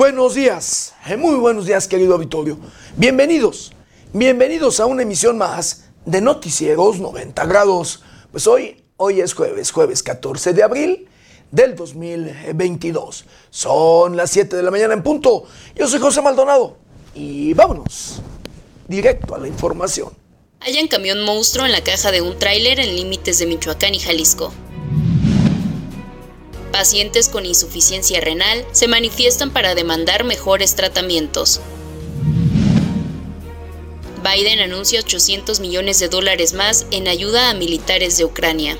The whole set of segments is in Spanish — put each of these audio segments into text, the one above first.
buenos días, eh, muy buenos días querido auditorio. Bienvenidos, bienvenidos a una emisión más de Noticieros 90 grados. Pues hoy, hoy es jueves, jueves 14 de abril del 2022. Son las 7 de la mañana en punto. Yo soy José Maldonado y vámonos directo a la información. Hay un camión monstruo en la caja de un tráiler en límites de Michoacán y Jalisco. Pacientes con insuficiencia renal se manifiestan para demandar mejores tratamientos. Biden anuncia 800 millones de dólares más en ayuda a militares de Ucrania.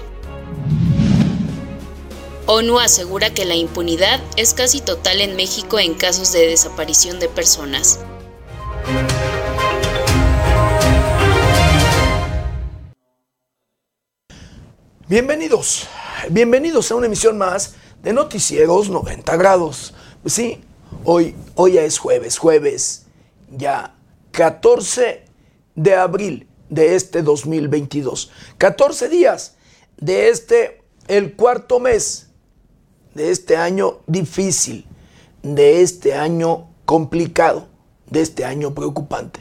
ONU asegura que la impunidad es casi total en México en casos de desaparición de personas. Bienvenidos, bienvenidos a una emisión más de Noticieros 90 grados. Pues sí, hoy, hoy ya es jueves, jueves ya 14 de abril de este 2022. 14 días de este, el cuarto mes de este año difícil, de este año complicado, de este año preocupante.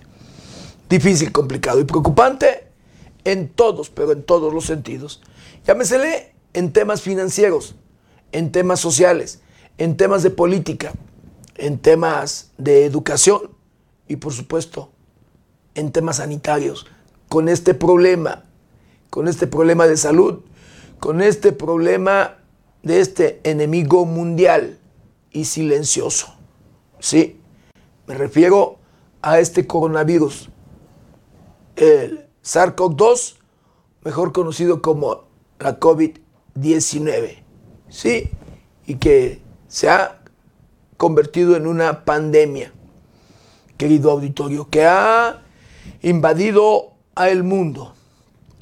Difícil, complicado y preocupante en todos, pero en todos los sentidos. Llámesele en temas financieros, en temas sociales, en temas de política, en temas de educación y por supuesto en temas sanitarios, con este problema, con este problema de salud, con este problema de este enemigo mundial y silencioso. Sí, me refiero a este coronavirus, el SARS-CoV-2, mejor conocido como la COVID-19. Sí, y que se ha convertido en una pandemia, querido auditorio, que ha invadido a el mundo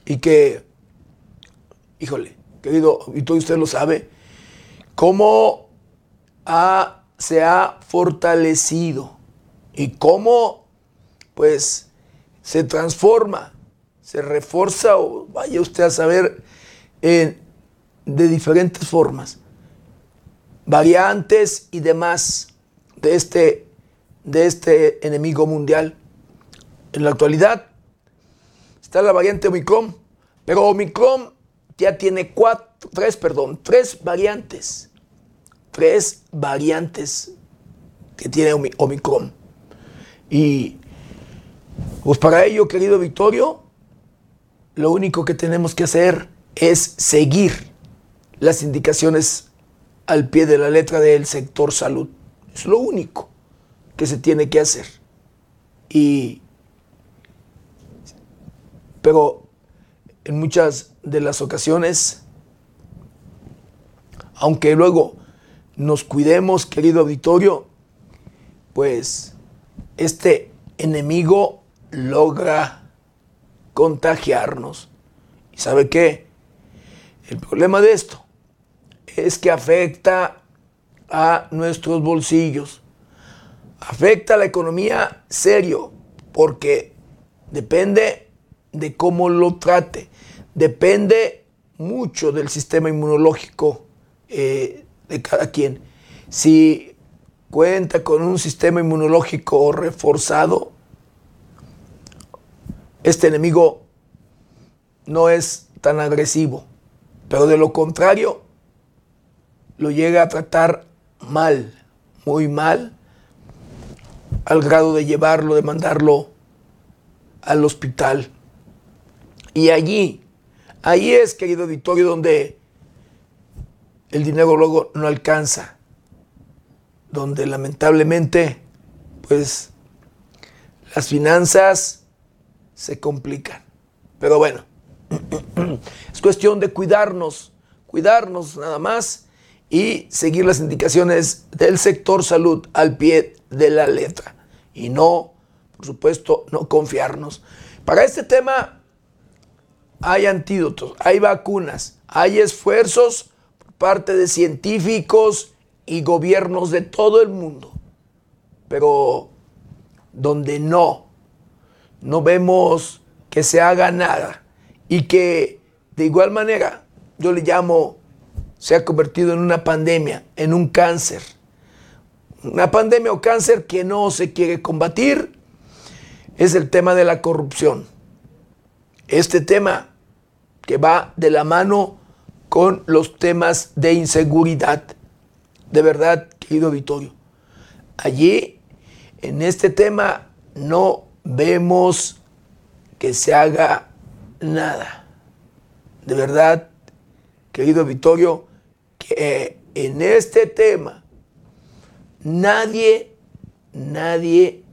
y que, híjole, querido auditorio, usted lo sabe, cómo se ha fortalecido y cómo pues se transforma, se refuerza o vaya usted a saber en de diferentes formas, variantes y demás de este, de este enemigo mundial. En la actualidad está la variante Omicron, pero Omicron ya tiene cuatro, tres, perdón, tres variantes, tres variantes que tiene Omicron. Y pues para ello, querido Victorio, lo único que tenemos que hacer es seguir las indicaciones al pie de la letra del sector salud. Es lo único que se tiene que hacer. Y pero en muchas de las ocasiones, aunque luego nos cuidemos, querido auditorio, pues este enemigo logra contagiarnos. ¿Y sabe qué? El problema de esto es que afecta a nuestros bolsillos, afecta a la economía serio, porque depende de cómo lo trate, depende mucho del sistema inmunológico eh, de cada quien. Si cuenta con un sistema inmunológico reforzado, este enemigo no es tan agresivo, pero de lo contrario, lo llega a tratar mal, muy mal, al grado de llevarlo, de mandarlo al hospital. Y allí, ahí es, querido auditorio, donde el dinero luego no alcanza, donde lamentablemente, pues, las finanzas se complican. Pero bueno, es cuestión de cuidarnos, cuidarnos nada más y seguir las indicaciones del sector salud al pie de la letra. Y no, por supuesto, no confiarnos. Para este tema hay antídotos, hay vacunas, hay esfuerzos por parte de científicos y gobiernos de todo el mundo. Pero donde no, no vemos que se haga nada y que de igual manera yo le llamo se ha convertido en una pandemia, en un cáncer, una pandemia o cáncer que no se quiere combatir es el tema de la corrupción. Este tema que va de la mano con los temas de inseguridad. De verdad, querido auditorio. Allí, en este tema, no vemos que se haga nada. De verdad, querido Vittorio, que en este tema nadie, nadie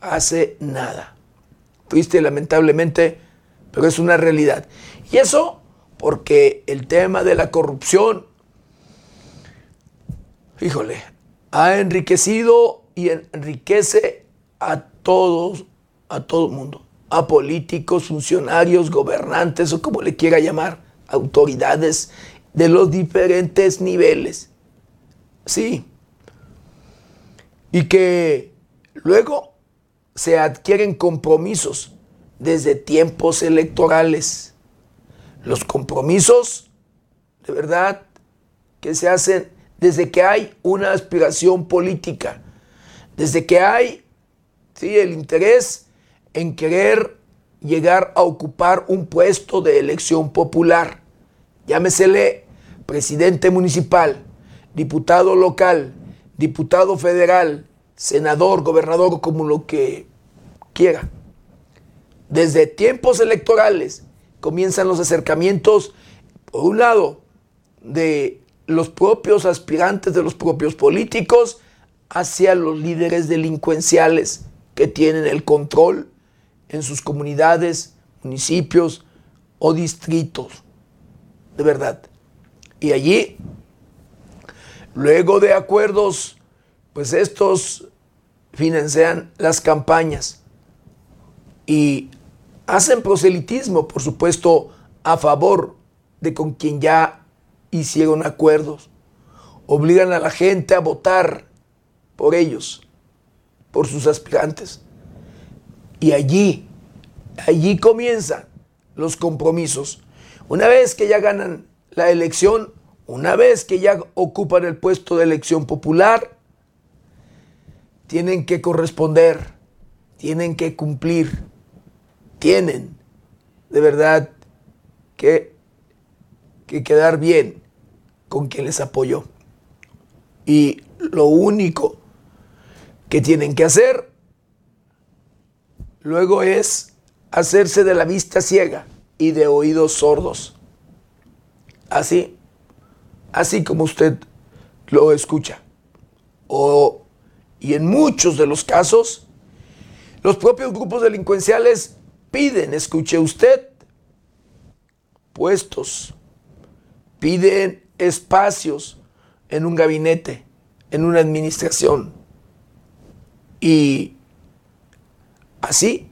hace nada. Triste, lamentablemente, pero es una realidad. Y eso porque el tema de la corrupción, híjole, ha enriquecido y enriquece a todos, a todo el mundo, a políticos, funcionarios, gobernantes o como le quiera llamar, autoridades de los diferentes niveles. Sí. Y que luego se adquieren compromisos desde tiempos electorales. Los compromisos, de verdad, que se hacen desde que hay una aspiración política, desde que hay ¿sí? el interés en querer llegar a ocupar un puesto de elección popular. Llámesele presidente municipal, diputado local, diputado federal, senador, gobernador, como lo que quiera. Desde tiempos electorales comienzan los acercamientos, por un lado, de los propios aspirantes, de los propios políticos, hacia los líderes delincuenciales que tienen el control en sus comunidades, municipios o distritos. De verdad. Y allí, luego de acuerdos, pues estos financian las campañas y hacen proselitismo, por supuesto, a favor de con quien ya hicieron acuerdos. Obligan a la gente a votar por ellos, por sus aspirantes. Y allí, allí comienzan los compromisos. Una vez que ya ganan la elección, una vez que ya ocupan el puesto de elección popular, tienen que corresponder, tienen que cumplir, tienen de verdad que, que quedar bien con quien les apoyó. Y lo único que tienen que hacer luego es hacerse de la vista ciega y de oídos sordos. Así, así como usted lo escucha. O, y en muchos de los casos, los propios grupos delincuenciales piden, escuche usted, puestos, piden espacios en un gabinete, en una administración. Y así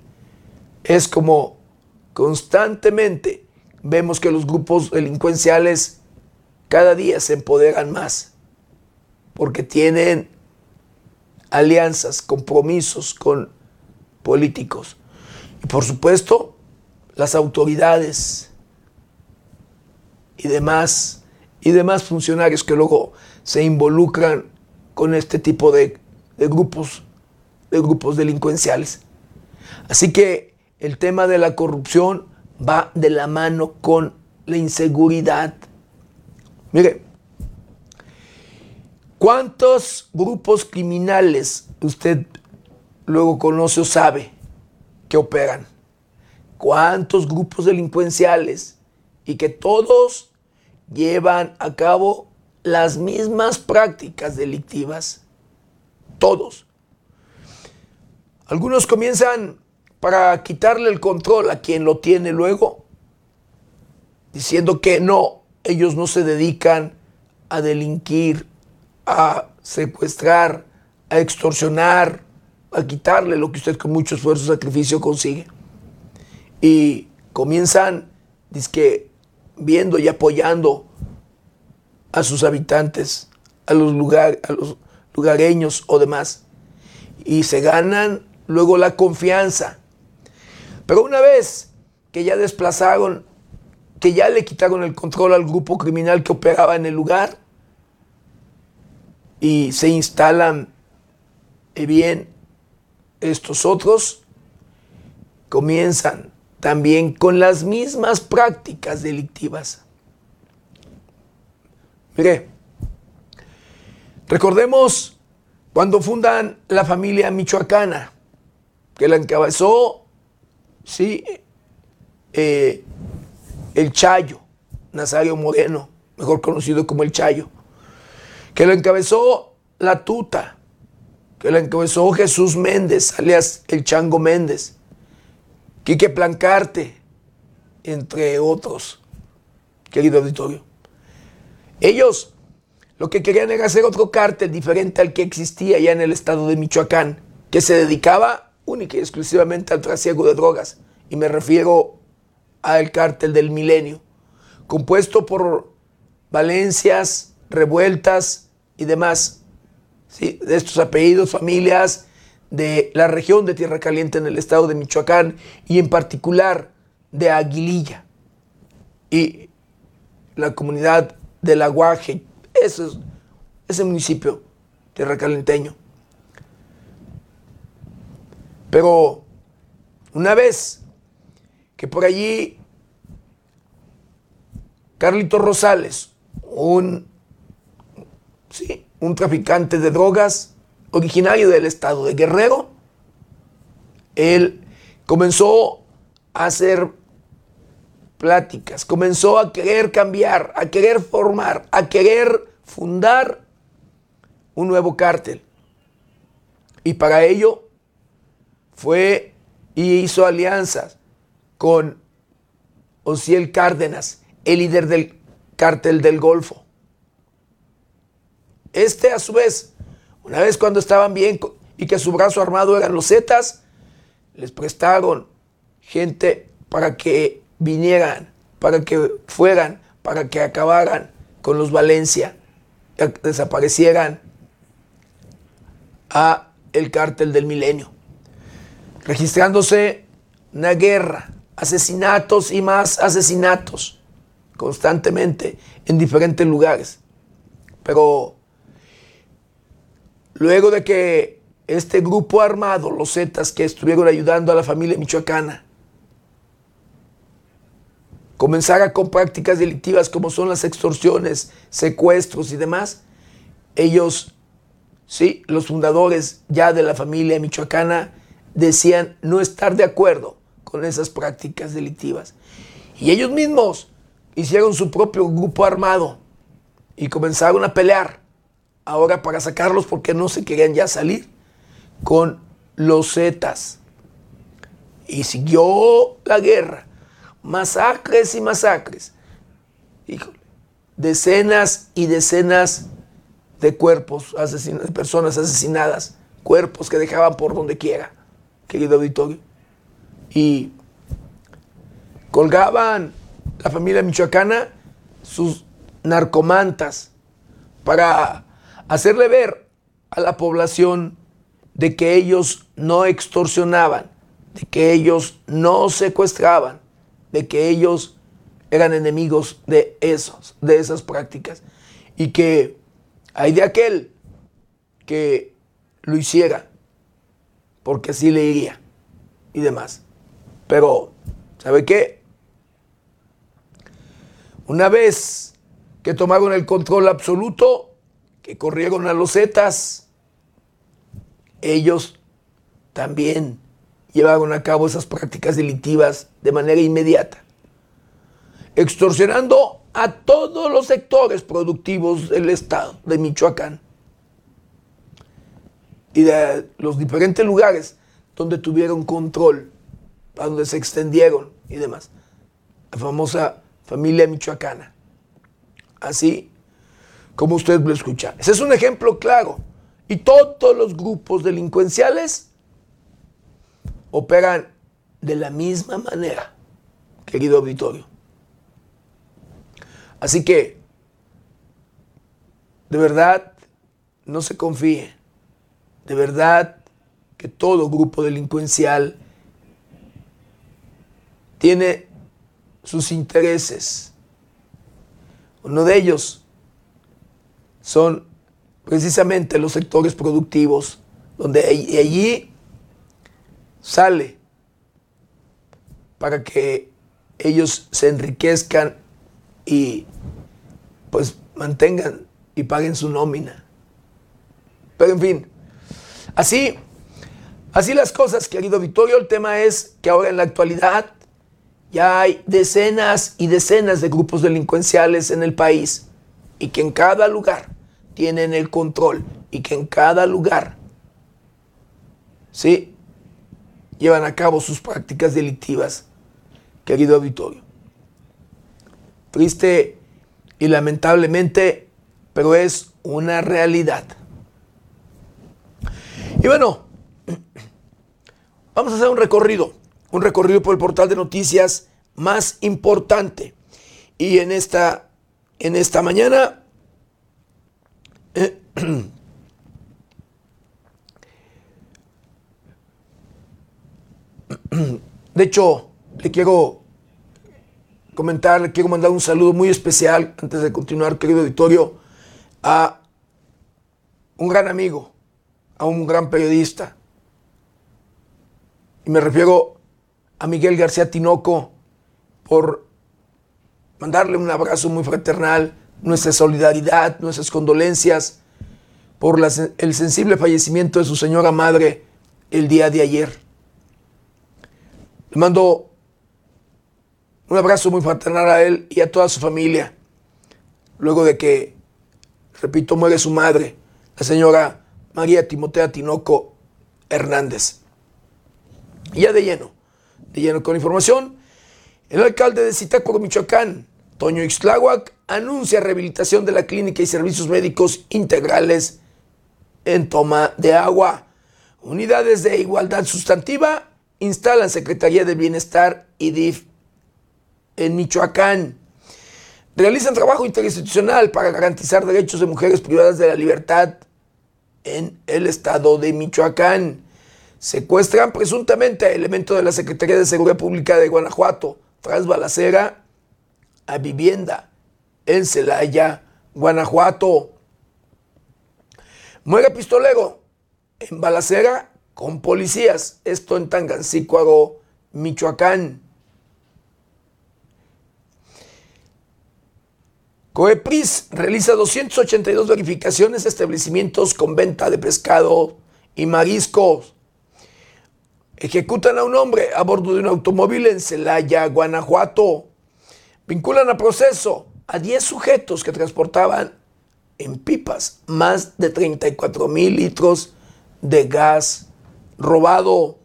es como constantemente vemos que los grupos delincuenciales cada día se empoderan más, porque tienen alianzas, compromisos con políticos. Y por supuesto, las autoridades y demás, y demás funcionarios que luego se involucran con este tipo de, de grupos, de grupos delincuenciales. Así que el tema de la corrupción va de la mano con la inseguridad. Mire, ¿cuántos grupos criminales usted luego conoce o sabe que operan? ¿Cuántos grupos delincuenciales? Y que todos llevan a cabo las mismas prácticas delictivas. Todos. Algunos comienzan para quitarle el control a quien lo tiene luego, diciendo que no, ellos no se dedican a delinquir, a secuestrar, a extorsionar, a quitarle lo que usted con mucho esfuerzo y sacrificio consigue. Y comienzan, que viendo y apoyando a sus habitantes, a los, lugar, a los lugareños o demás. Y se ganan luego la confianza pero una vez que ya desplazaron, que ya le quitaron el control al grupo criminal que operaba en el lugar, y se instalan eh, bien estos otros, comienzan también con las mismas prácticas delictivas. Mire, recordemos cuando fundan la familia michoacana, que la encabezó, sí, eh, el Chayo, Nazario Moreno, mejor conocido como el Chayo, que lo encabezó la Tuta, que lo encabezó Jesús Méndez, alias el Chango Méndez, Quique Plancarte, entre otros, querido auditorio. Ellos lo que querían era hacer otro cártel diferente al que existía ya en el estado de Michoacán, que se dedicaba única y exclusivamente al trasiego de drogas. Y me refiero al cártel del milenio, compuesto por valencias, revueltas y demás. ¿sí? De estos apellidos, familias, de la región de Tierra Caliente en el estado de Michoacán y en particular de Aguililla y la comunidad del Aguaje, ese, ese municipio tierracalenteño. Pero una vez que por allí Carlito Rosales, un, sí, un traficante de drogas, originario del estado de Guerrero, él comenzó a hacer pláticas, comenzó a querer cambiar, a querer formar, a querer fundar un nuevo cártel. Y para ello fue y hizo alianzas con Ociel Cárdenas, el líder del cártel del Golfo. Este a su vez una vez cuando estaban bien y que su brazo armado eran los Zetas, les prestaron gente para que vinieran, para que fueran, para que acabaran con los Valencia, desaparecieran a el cártel del milenio, registrándose una guerra, asesinatos y más asesinatos constantemente en diferentes lugares. Pero luego de que este grupo armado, los Zetas que estuvieron ayudando a la familia michoacana, comenzara con prácticas delictivas como son las extorsiones, secuestros y demás, ellos, sí, los fundadores ya de la familia michoacana, decían no estar de acuerdo con esas prácticas delictivas. Y ellos mismos hicieron su propio grupo armado y comenzaron a pelear ahora para sacarlos porque no se querían ya salir con los Zetas. Y siguió la guerra, masacres y masacres. Híjole, decenas y decenas de cuerpos, de personas asesinadas, cuerpos que dejaban por donde quiera, querido auditorio. Y colgaban la familia michoacana sus narcomantas para hacerle ver a la población de que ellos no extorsionaban, de que ellos no secuestraban, de que ellos eran enemigos de esos, de esas prácticas y que hay de aquel que lo hiciera porque así le iría y demás. Pero, ¿sabe qué? Una vez que tomaron el control absoluto, que corrieron a los Zetas, ellos también llevaron a cabo esas prácticas delictivas de manera inmediata, extorsionando a todos los sectores productivos del estado de Michoacán y de los diferentes lugares donde tuvieron control, a donde se extendieron y demás. La famosa familia michoacana. Así como usted lo escucha. Ese es un ejemplo claro. Y todos los grupos delincuenciales operan de la misma manera, querido auditorio. Así que, de verdad, no se confíe. De verdad que todo grupo delincuencial tiene sus intereses. Uno de ellos son precisamente los sectores productivos, donde allí sale para que ellos se enriquezcan y pues mantengan y paguen su nómina. Pero en fin, así, así las cosas, querido Victorio, el tema es que ahora en la actualidad ya hay decenas y decenas de grupos delincuenciales en el país y que en cada lugar tienen el control y que en cada lugar, sí, llevan a cabo sus prácticas delictivas, querido auditorio. Triste y lamentablemente, pero es una realidad. Y bueno, vamos a hacer un recorrido, un recorrido por el portal de noticias más importante. Y en esta, en esta mañana de hecho, le quiero comentar, le quiero mandar un saludo muy especial antes de continuar, querido auditorio, a un gran amigo, a un gran periodista. Y me refiero a Miguel García Tinoco por mandarle un abrazo muy fraternal, nuestra solidaridad, nuestras condolencias por el sensible fallecimiento de su señora madre el día de ayer. Le mando un abrazo muy fraternal a él y a toda su familia, luego de que, repito, muere su madre, la señora María Timotea Tinoco Hernández. Y ya de lleno, de lleno con información, el alcalde de Zitácuaro, Michoacán, Toño Ixtláhuac, anuncia rehabilitación de la clínica y servicios médicos integrales en toma de agua. Unidades de igualdad sustantiva instalan Secretaría de Bienestar y DIF en Michoacán. Realizan trabajo interinstitucional para garantizar derechos de mujeres privadas de la libertad en el estado de Michoacán. Secuestran presuntamente a elementos de la Secretaría de Seguridad Pública de Guanajuato tras balacera a vivienda en Celaya, Guanajuato. Muere pistolero en balacera con policías. Esto en Tangancícuaro, Michoacán. Coepris realiza 282 verificaciones de establecimientos con venta de pescado y mariscos. Ejecutan a un hombre a bordo de un automóvil en Celaya, Guanajuato. Vinculan a proceso a 10 sujetos que transportaban en pipas más de 34 mil litros de gas robado.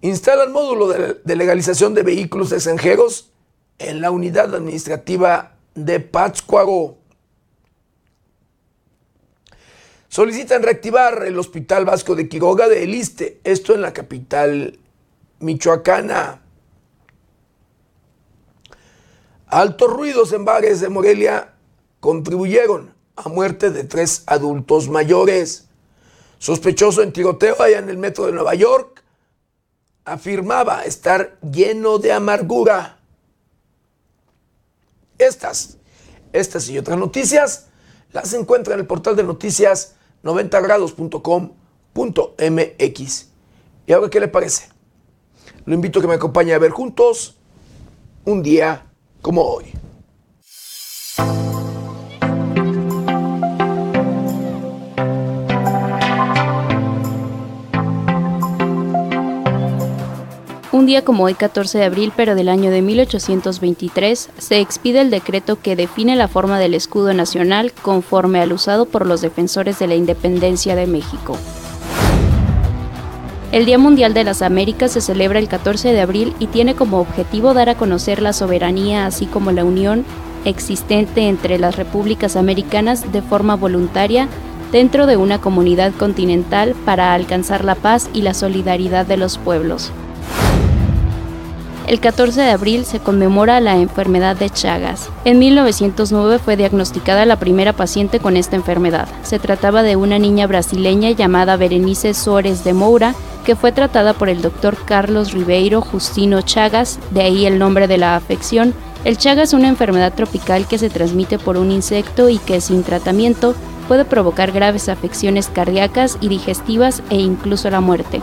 Instalan módulo de, legalización de vehículos extranjeros en la unidad administrativa de Pátzcuaro. Solicitan reactivar el Hospital Vasco de Quiroga de Eliste, esto en la capital michoacana. Altos ruidos en bares de Morelia contribuyeron a muerte de tres adultos mayores. Sospechoso en tiroteo allá en el metro de Nueva York, afirmaba estar lleno de amargura. Estas, estas y otras noticias las encuentra en el portal de noticias 90grados.com.mx. ¿Y ahora qué le parece? Lo invito a que me acompañe a ver juntos un día como hoy. Un día como hoy, 14 de abril, pero del año de 1823, se expide el decreto que define la forma del escudo nacional conforme al usado por los defensores de la independencia de México. El Día Mundial de las Américas se celebra el 14 de abril y tiene como objetivo dar a conocer la soberanía así como la unión existente entre las repúblicas americanas de forma voluntaria dentro de una comunidad continental para alcanzar la paz y la solidaridad de los pueblos. El 14 de abril se conmemora la enfermedad de Chagas. En 1909 fue diagnosticada la primera paciente con esta enfermedad. Se trataba de una niña brasileña llamada Berenice Suárez de Moura, que fue tratada por el doctor Carlos Ribeiro Justino Chagas, de ahí el nombre de la afección. El Chagas es una enfermedad tropical que se transmite por un insecto y que sin tratamiento puede provocar graves afecciones cardíacas y digestivas e incluso la muerte.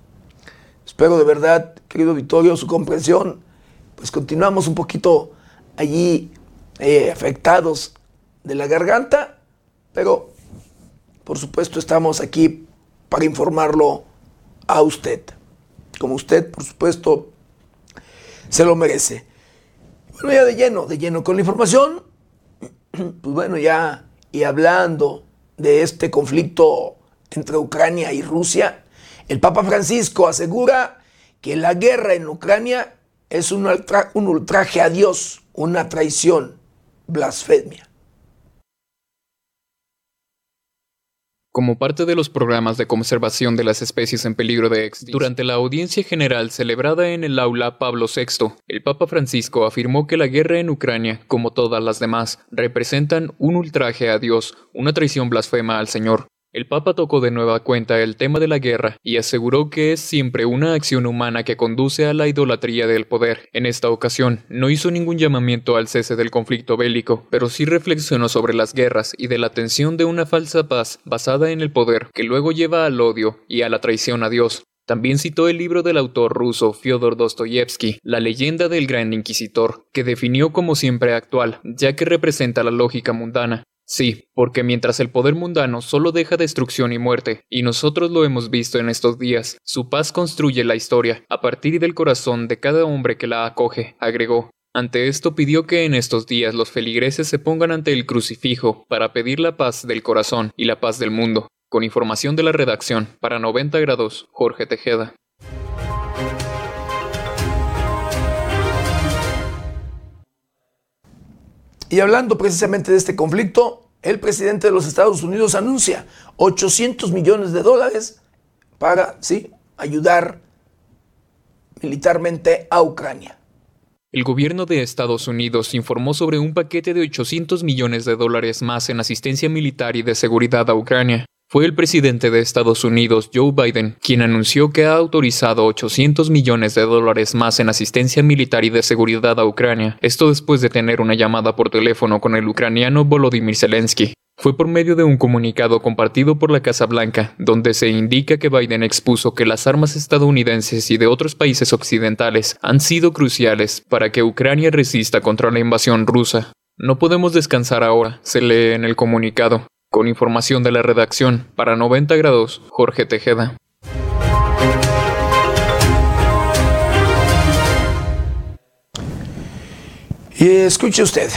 Espero de verdad, querido Vittorio, su comprensión. Pues continuamos un poquito allí eh, afectados de la garganta, pero por supuesto estamos aquí para informarlo a usted. Como usted, por supuesto, se lo merece. Bueno, ya de lleno, de lleno con la información, pues bueno, ya y hablando de este conflicto entre Ucrania y Rusia, el Papa Francisco asegura que la guerra en Ucrania es un, ultraje a Dios, una traición, blasfemia. Como parte de los programas de conservación de las especies en peligro de extinción, durante la audiencia general celebrada en el aula Pablo VI, el Papa Francisco afirmó que la guerra en Ucrania, como todas las demás, representan un ultraje a Dios, una traición blasfema al Señor. El Papa tocó de nueva cuenta el tema de la guerra y aseguró que es siempre una acción humana que conduce a la idolatría del poder. En esta ocasión, no hizo ningún llamamiento al cese del conflicto bélico, pero sí reflexionó sobre las guerras y de la tensión de una falsa paz basada en el poder, que luego lleva al odio y a la traición a Dios. También citó el libro del autor ruso Fyodor Dostoyevsky, La leyenda del gran inquisidor, que definió como siempre actual, ya que representa la lógica mundana. Sí, porque mientras el poder mundano solo deja destrucción y muerte, y nosotros lo hemos visto en estos días, su paz construye la historia, a partir del corazón de cada hombre que la acoge, agregó. Ante esto pidió que en estos días los feligreses se pongan ante el crucifijo para pedir la paz del corazón y la paz del mundo. Con información de la redacción, para 90 grados, Jorge Tejeda. Y hablando precisamente de este conflicto, el presidente de los Estados Unidos anuncia 800 millones de dólares para ¿sí? ayudar militarmente a Ucrania. El gobierno de Estados Unidos informó sobre un paquete de 800 millones de dólares más en asistencia militar y de seguridad a Ucrania. Fue el presidente de Estados Unidos, Joe Biden, quien anunció que ha autorizado 800 millones de dólares más en asistencia militar y de seguridad a Ucrania, esto después de tener una llamada por teléfono con el ucraniano Volodymyr Zelensky. Fue por medio de un comunicado compartido por la Casa Blanca, donde se indica que Biden expuso que las armas estadounidenses y de otros países occidentales han sido cruciales para que Ucrania resista contra la invasión rusa. No podemos descansar ahora, se lee en el comunicado. Con información de la redacción, para 90 grados, Jorge Tejeda. Y escuche usted,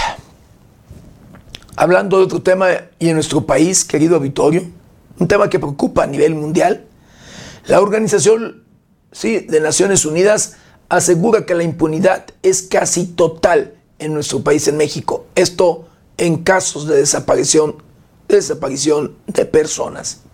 hablando de otro tema y en nuestro país, querido auditorio, un tema que preocupa a nivel mundial, la Organización sí, de Naciones Unidas asegura que la impunidad es casi total en nuestro país, en México. Esto en casos de desaparición desaparición de personas.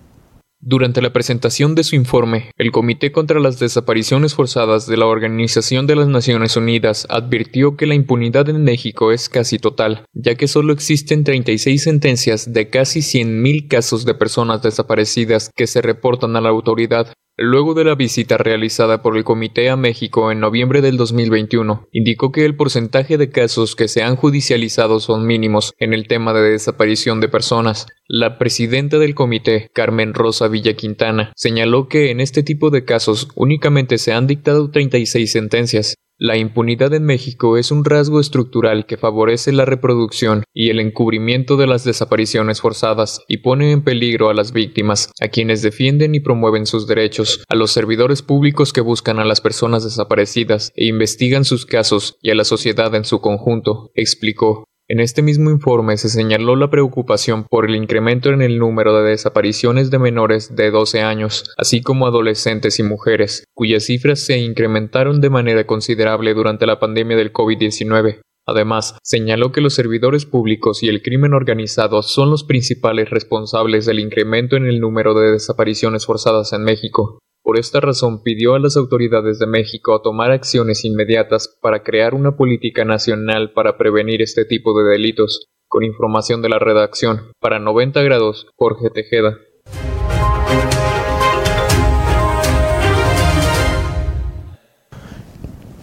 Durante la presentación de su informe, el Comité contra las Desapariciones Forzadas de la Organización de las Naciones Unidas advirtió que la impunidad en México es casi total, ya que solo existen 36 sentencias de casi 100.000 casos de personas desaparecidas que se reportan a la autoridad, Luego de la visita realizada por el Comité a México en noviembre del 2021, indicó que el porcentaje de casos que se han judicializado son mínimos en el tema de desaparición de personas. La presidenta del comité, Carmen Rosa Villa Quintana, señaló que en este tipo de casos únicamente se han dictado 36 sentencias, la impunidad en México es un rasgo estructural que favorece la reproducción y el encubrimiento de las desapariciones forzadas y pone en peligro a las víctimas, a quienes defienden y promueven sus derechos, a los servidores públicos que buscan a las personas desaparecidas e investigan sus casos y a la sociedad en su conjunto, explicó. En este mismo informe se señaló la preocupación por el incremento en el número de desapariciones de menores de 12 años, así como adolescentes y mujeres, cuyas cifras se incrementaron de manera considerable durante la pandemia del COVID-19. Además, señaló que los servidores públicos y el crimen organizado son los principales responsables del incremento en el número de desapariciones forzadas en México. Por esta razón pidió a las autoridades de México tomar acciones inmediatas para crear una política nacional para prevenir este tipo de delitos. Con información de la redacción, para 90 grados, Jorge Tejeda.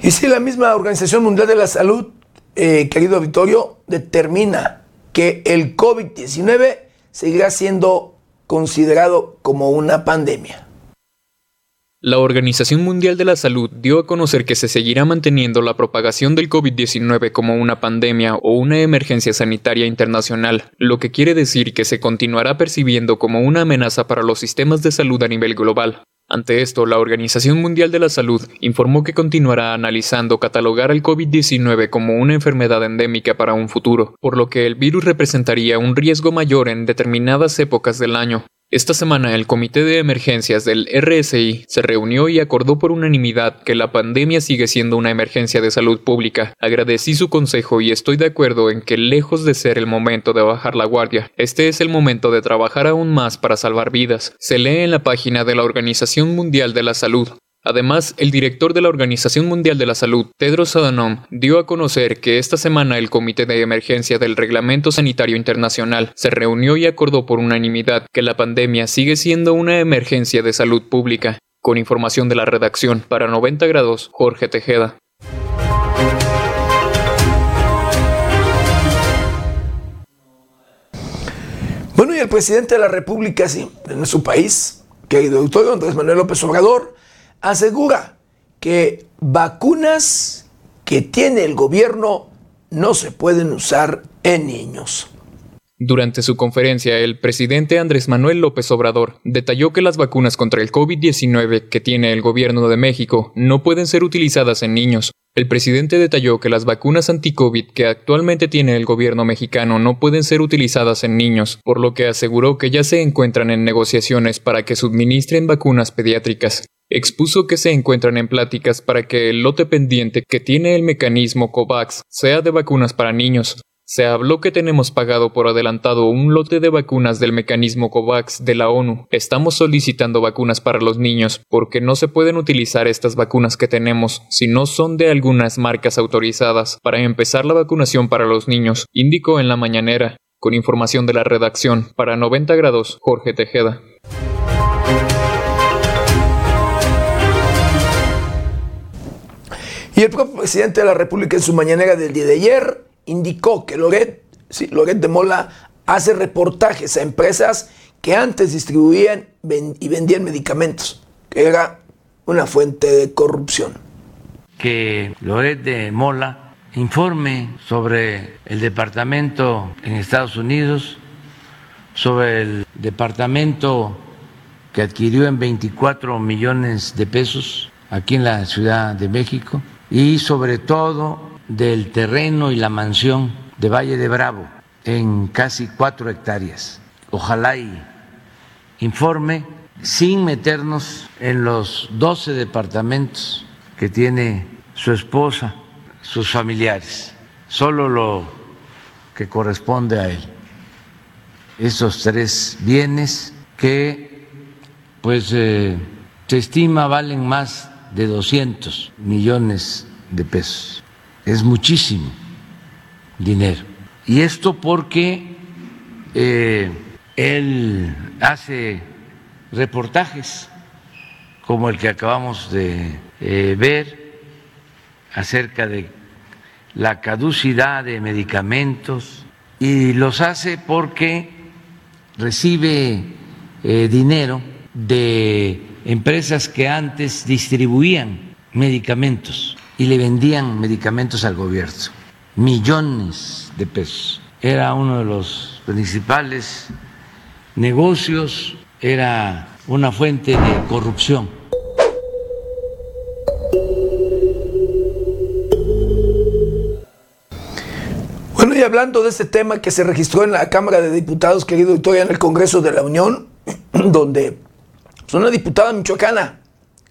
Y si la misma Organización Mundial de la Salud, eh, querido Vittorio, determina que el COVID-19 seguirá siendo considerado como una pandemia. La Organización Mundial de la Salud dio a conocer que se seguirá manteniendo la propagación del COVID-19 como una pandemia o una emergencia sanitaria internacional, lo que quiere decir que se continuará percibiendo como una amenaza para los sistemas de salud a nivel global. Ante esto, la Organización Mundial de la Salud informó que continuará analizando catalogar al COVID-19 como una enfermedad endémica para un futuro, por lo que el virus representaría un riesgo mayor en determinadas épocas del año, esta semana el Comité de Emergencias del RSI se reunió y acordó por unanimidad que la pandemia sigue siendo una emergencia de salud pública. Agradecí su consejo y estoy de acuerdo en que lejos de ser el momento de bajar la guardia, este es el momento de trabajar aún más para salvar vidas. Se lee en la página de la Organización Mundial de la Salud. Además, el director de la Organización Mundial de la Salud, Tedros Adhanom, dio a conocer que esta semana el Comité de Emergencia del Reglamento Sanitario Internacional se reunió y acordó por unanimidad que la pandemia sigue siendo una emergencia de salud pública. Con información de la redacción, para 90 grados, Jorge Tejeda. Bueno, y el presidente de la República, sí, de nuestro país, querido doctor Andrés Manuel López Obrador, asegura que vacunas que tiene el gobierno no se pueden usar en niños. Durante su conferencia, el presidente Andrés Manuel López Obrador detalló que las vacunas contra el COVID-19 que tiene el gobierno de México no pueden ser utilizadas en niños. El presidente detalló que las vacunas anti-COVID que actualmente tiene el gobierno mexicano no pueden ser utilizadas en niños, por lo que aseguró que ya se encuentran en negociaciones para que suministren vacunas pediátricas. Expuso que se encuentran en pláticas para que el lote pendiente que tiene el mecanismo COVAX sea de vacunas para niños. Se habló que tenemos pagado por adelantado un lote de vacunas del mecanismo COVAX de la ONU. Estamos solicitando vacunas para los niños porque no se pueden utilizar estas vacunas que tenemos si no son de algunas marcas autorizadas para empezar la vacunación para los niños, indicó en la mañanera. Con información de la redacción, para 90 grados, Jorge Tejeda. Y el propio presidente de la República en su mañanera del día de ayer indicó que Loret, Loret de Mola hace reportajes a empresas que antes distribuían y vendían medicamentos, que era una fuente de corrupción. Que Loret de Mola informe sobre el departamento en Estados Unidos, sobre el departamento que adquirió en 24 millones de pesos aquí en la Ciudad de México y sobre todo del terreno y la mansión de Valle de Bravo en casi cuatro hectáreas. Ojalá y informe sin meternos en los 12 departamentos que tiene su esposa, sus familiares, solo lo que corresponde a él. Esos tres bienes que pues eh, se estima valen más de 200 millones de pesos. Es muchísimo dinero. Y esto porque eh, él hace reportajes como el que acabamos de eh, ver acerca de la caducidad de medicamentos y los hace porque recibe eh, dinero de empresas que antes distribuían medicamentos y le vendían medicamentos al gobierno, millones de pesos. Era uno de los principales negocios, era una fuente de corrupción. Bueno, y hablando de este tema que se registró en la Cámara de Diputados, querido Victoria, en el Congreso de la Unión, donde pues, una diputada michoacana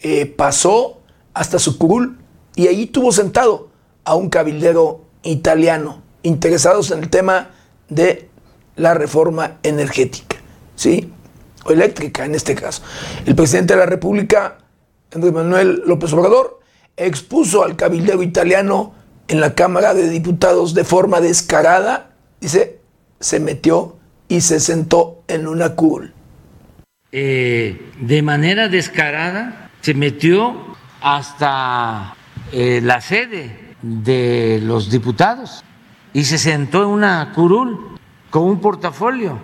eh, pasó hasta su curul y allí tuvo sentado a un cabildero italiano interesados en el tema de la reforma energética, ¿sí? O eléctrica en este caso. El presidente de la República, Andrés Manuel López Obrador, expuso al cabildero italiano en la Cámara de Diputados de forma descarada, dice, se metió y se sentó en una curul. Eh, de manera descarada se metió hasta eh, la sede de los diputados y se sentó en una curul con un portafolio.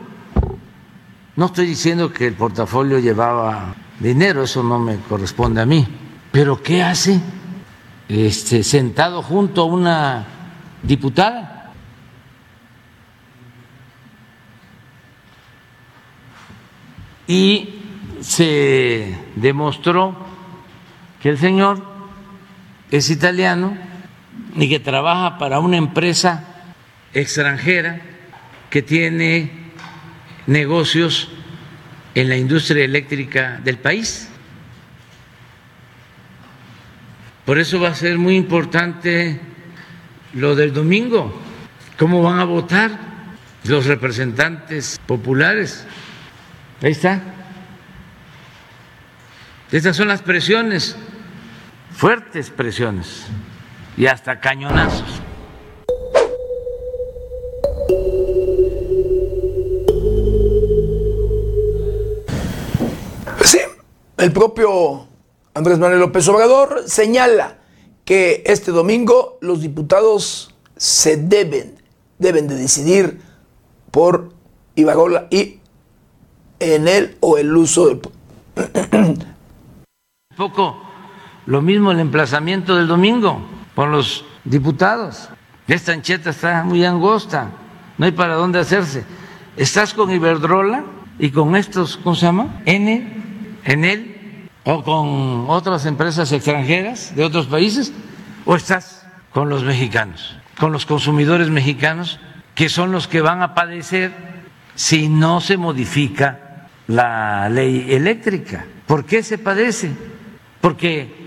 No estoy diciendo que el portafolio llevaba dinero, eso no me corresponde a mí, pero ¿qué hace este, sentado junto a una diputada? Y se demostró que el señor es italiano y que trabaja para una empresa extranjera que tiene negocios en la industria eléctrica del país. Por eso va a ser muy importante lo del domingo, cómo van a votar los representantes populares. Ahí está. Estas son las presiones, fuertes presiones y hasta cañonazos. Sí, el propio Andrés Manuel López Obrador señala que este domingo los diputados se deben, deben de decidir por Ibarola y en él o el uso del... poco lo mismo el emplazamiento del domingo con los diputados. Esta ancheta está muy angosta, no hay para dónde hacerse. Estás con Iberdrola y con estos, ¿cómo se llama? N, en él, o con otras empresas extranjeras de otros países, o estás con los mexicanos, con los consumidores mexicanos, que son los que van a padecer si no se modifica la ley eléctrica. ¿Por qué se padece? Porque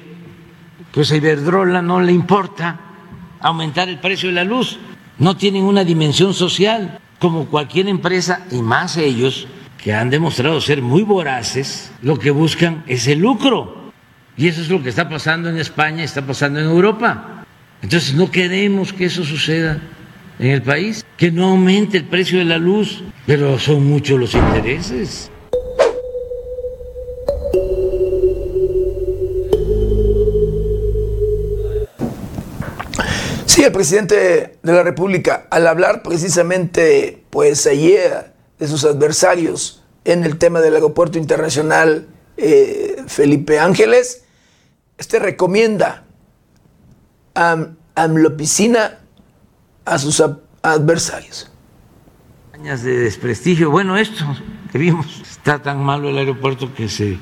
pues a Iberdrola no le importa aumentar el precio de la luz, no tienen una dimensión social como cualquier empresa y más ellos que han demostrado ser muy voraces, lo que buscan es el lucro. Y eso es lo que está pasando en España, está pasando en Europa. Entonces no queremos que eso suceda en el país, que no aumente el precio de la luz, pero son muchos los intereses. El presidente de la República, al hablar precisamente, pues ayer, de sus adversarios en el tema del aeropuerto internacional eh, Felipe Ángeles, este recomienda a Amlopicina a sus adversarios. Años de desprestigio. Bueno, esto que vimos, está tan malo el aeropuerto que se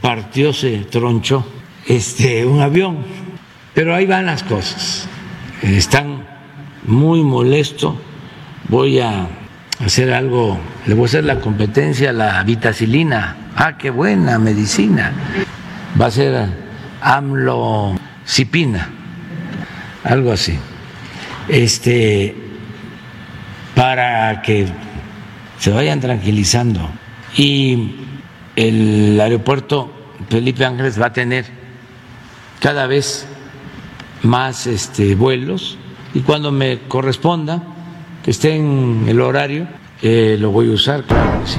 partió, se tronchó este, un avión. Pero ahí van las cosas. Están muy molestos. Voy a hacer algo, le voy a hacer la competencia a la vitacilina. Ah, qué buena medicina. Va a ser amlocipina, algo así. Este, para que se vayan tranquilizando. Y el aeropuerto Felipe Ángeles va a tener cada vez más este, vuelos y cuando me corresponda que esté en el horario, eh, lo voy a usar, claro que sí.